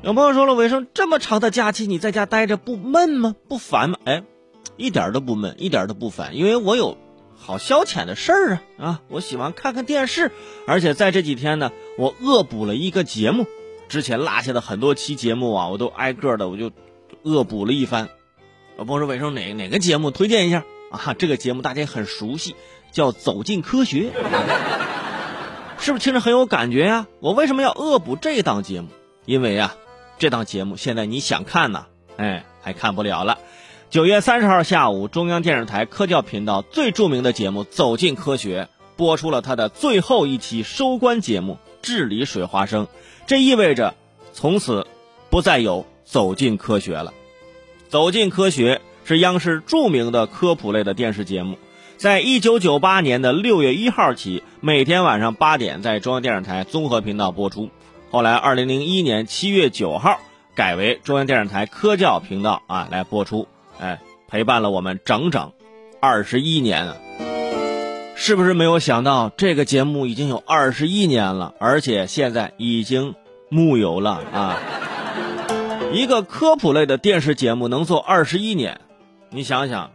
有朋友说了，伟生这么长的假期你在家待着不闷吗？不烦吗？哎，一点都不闷，一点都不烦，因为我有好消遣的事儿啊啊！我喜欢看看电视，而且在这几天呢，我恶补了一个节目，之前落下的很多期节目啊，我都挨个的我就恶补了一番。有朋友说，伟生哪哪个节目推荐一下啊？这个节目大家很熟悉，叫《走进科学》，是不是听着很有感觉呀？我为什么要恶补这档节目？因为啊。这档节目现在你想看呢，哎，还看不了了。九月三十号下午，中央电视台科教频道最著名的节目《走进科学》播出了它的最后一期收官节目《治理水花生》，这意味着从此不再有《走进科学》了。《走进科学》是央视著名的科普类的电视节目，在一九九八年的六月一号起，每天晚上八点在中央电视台综合频道播出。后来，二零零一年七月九号改为中央电视台科教频道啊来播出，哎，陪伴了我们整整二十一年啊！是不是没有想到这个节目已经有二十一年了，而且现在已经木有了啊？一个科普类的电视节目能做二十一年，你想想，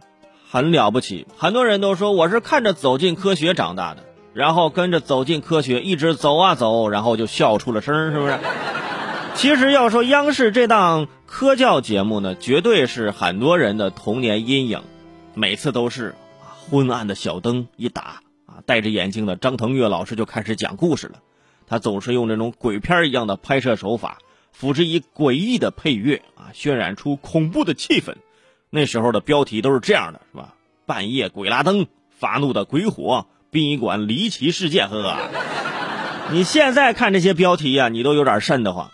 很了不起。很多人都说我是看着《走进科学》长大的。然后跟着走进科学，一直走啊走，然后就笑出了声，是不是？其实要说央视这档科教节目呢，绝对是很多人的童年阴影。每次都是啊昏暗的小灯一打啊，戴着眼镜的张腾岳老师就开始讲故事了。他总是用这种鬼片一样的拍摄手法，辅之以诡异的配乐啊，渲染出恐怖的气氛。那时候的标题都是这样的，是吧？半夜鬼拉灯，发怒的鬼火。殡仪馆离奇事件，呵，呵你现在看这些标题呀，你都有点瘆得慌。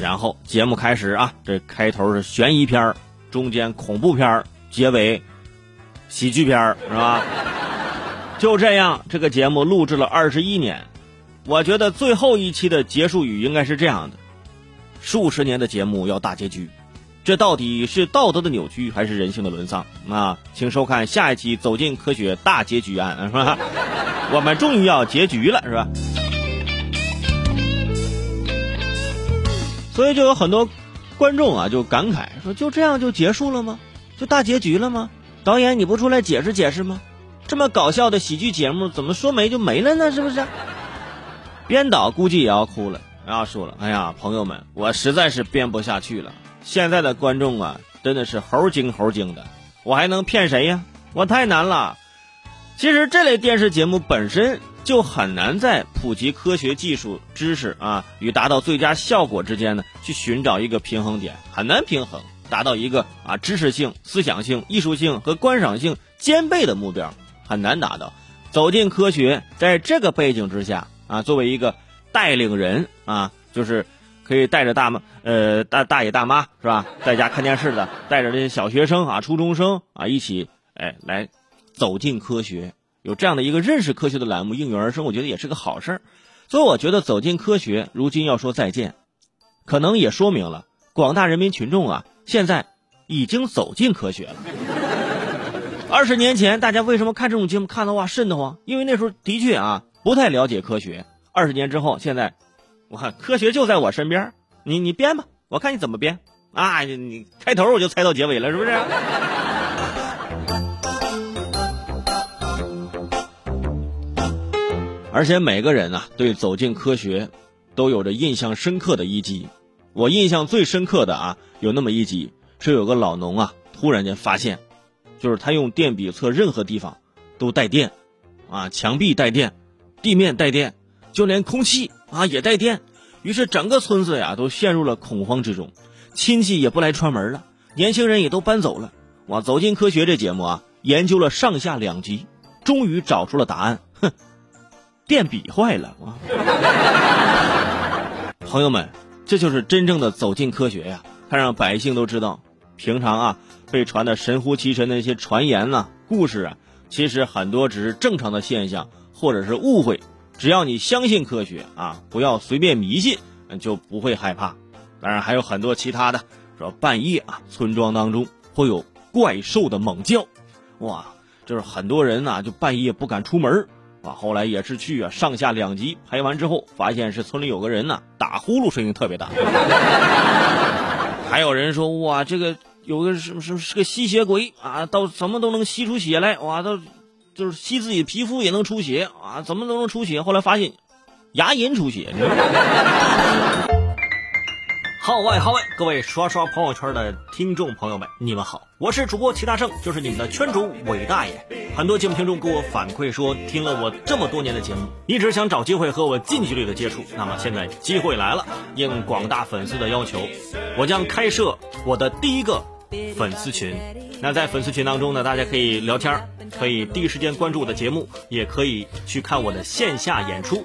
然后节目开始啊，这开头是悬疑片中间恐怖片结尾喜剧片是吧？就这样，这个节目录制了二十一年，我觉得最后一期的结束语应该是这样的：数十年的节目要大结局。这到底是道德的扭曲还是人性的沦丧啊？请收看下一期《走进科学大结局案》，是吧？我们终于要结局了，是吧？所以就有很多观众啊，就感慨说：“就这样就结束了吗？就大结局了吗？导演你不出来解释解释吗？这么搞笑的喜剧节目，怎么说没就没了呢？是不是？”编导估计也要哭了，要说了：“哎呀，朋友们，我实在是编不下去了。”现在的观众啊，真的是猴精猴精的，我还能骗谁呀？我太难了。其实这类电视节目本身就很难在普及科学技术知识啊与达到最佳效果之间呢去寻找一个平衡点，很难平衡，达到一个啊知识性、思想性、艺术性和观赏性兼备的目标，很难达到。走进科学，在这个背景之下啊，作为一个带领人啊，就是。可以带着大妈，呃，大大爷大妈是吧，在家看电视的，带着这些小学生啊、初中生啊一起，哎，来走进科学，有这样的一个认识科学的栏目应运而生，我觉得也是个好事儿。所以我觉得走进科学如今要说再见，可能也说明了广大人民群众啊，现在已经走进科学了。二十年前大家为什么看这种节目看的话瘆得慌？因为那时候的确啊不太了解科学。二十年之后，现在。我科学就在我身边，你你编吧，我看你怎么编啊！你开头我就猜到结尾了，是不是？而且每个人啊，对走进科学都有着印象深刻的一集。我印象最深刻的啊，有那么一集是有个老农啊，突然间发现，就是他用电笔测任何地方都带电，啊，墙壁带电，地面带电。就连空气啊也带电，于是整个村子呀都陷入了恐慌之中，亲戚也不来串门了，年轻人也都搬走了。哇，走进科学这节目啊，研究了上下两集，终于找出了答案。哼，电笔坏了。朋友们，这就是真正的走进科学呀！他让百姓都知道，平常啊被传的神乎其神的那些传言呐、故事啊，其实很多只是正常的现象，或者是误会。只要你相信科学啊，不要随便迷信，就不会害怕。当然还有很多其他的，说半夜啊，村庄当中会有怪兽的猛叫，哇，就是很多人呐就半夜不敢出门，啊，后来也是去啊，上下两集拍完之后，发现是村里有个人呢打呼噜声音特别大，还有人说哇，这个有个什么什么是个吸血鬼啊，到什么都能吸出血来，哇，都就是吸自己皮肤也能出血啊，怎么都能出血。后来发现牙龈出血。号 外号外！各位刷刷朋友圈的听众朋友们，你们好，我是主播齐大圣，就是你们的圈主伟大爷。很多节目听众给我反馈说，听了我这么多年的节目，一直想找机会和我近距离的接触。那么现在机会来了，应广大粉丝的要求，我将开设我的第一个粉丝群。那在粉丝群当中呢，大家可以聊天，可以第一时间关注我的节目，也可以去看我的线下演出。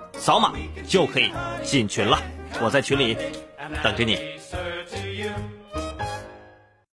扫码就可以进群了，我在群里等着你。